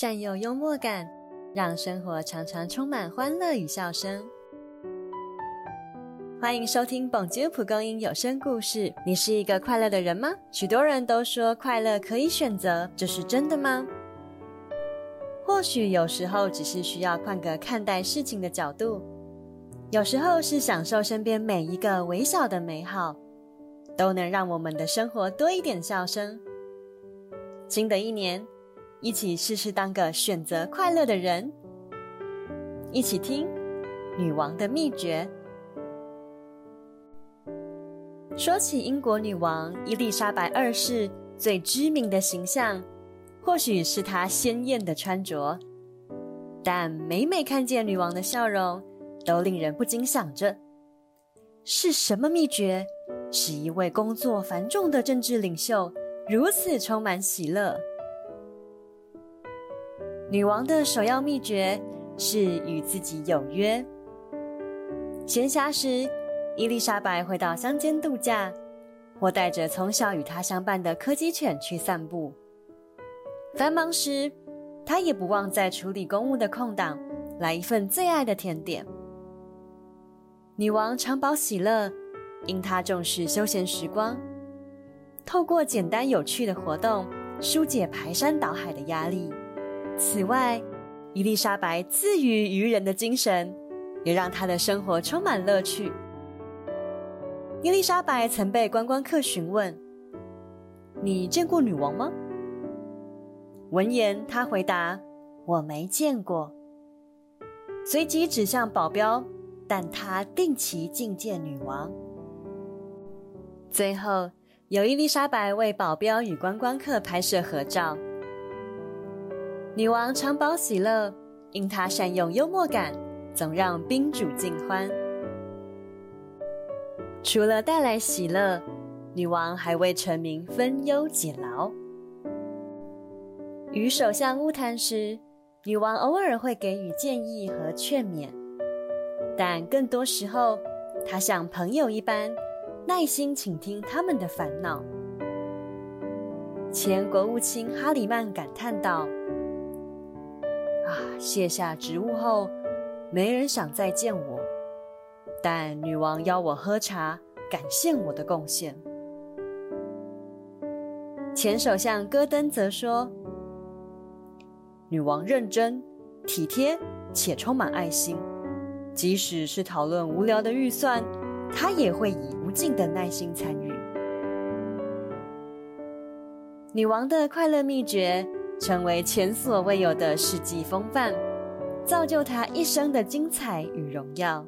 善用幽默感，让生活常常充满欢乐与笑声。欢迎收听《蹦吉蒲公英》有声故事。你是一个快乐的人吗？许多人都说快乐可以选择，这是真的吗？或许有时候只是需要换个看待事情的角度，有时候是享受身边每一个微小的美好，都能让我们的生活多一点笑声。新的一年。一起试试当个选择快乐的人，一起听女王的秘诀。说起英国女王伊丽莎白二世，最知名的形象，或许是她鲜艳的穿着，但每每看见女王的笑容，都令人不禁想着：是什么秘诀，使一位工作繁重的政治领袖如此充满喜乐？女王的首要秘诀是与自己有约。闲暇时，伊丽莎白会到乡间度假，或带着从小与她相伴的柯基犬去散步。繁忙时，她也不忘在处理公务的空档来一份最爱的甜点。女王常保喜乐，因她重视休闲时光，透过简单有趣的活动疏解排山倒海的压力。此外，伊丽莎白自娱于人的精神，也让她的生活充满乐趣。伊丽莎白曾被观光客询问：“你见过女王吗？”闻言，她回答：“我没见过。”随即指向保镖，但他定期觐见女王。最后，由伊丽莎白为保镖与观光客拍摄合照。女王常保喜乐，因她善用幽默感，总让宾主尽欢。除了带来喜乐，女王还为臣民分忧解劳。与首相晤谈时，女王偶尔会给予建议和劝勉，但更多时候，她像朋友一般，耐心倾听他们的烦恼。前国务卿哈里曼感叹道。啊！卸下职务后，没人想再见我。但女王邀我喝茶，感谢我的贡献。前首相戈登则说：“女王认真、体贴且充满爱心，即使是讨论无聊的预算，她也会以无尽的耐心参与。”女王的快乐秘诀。成为前所未有的世纪风范，造就他一生的精彩与荣耀。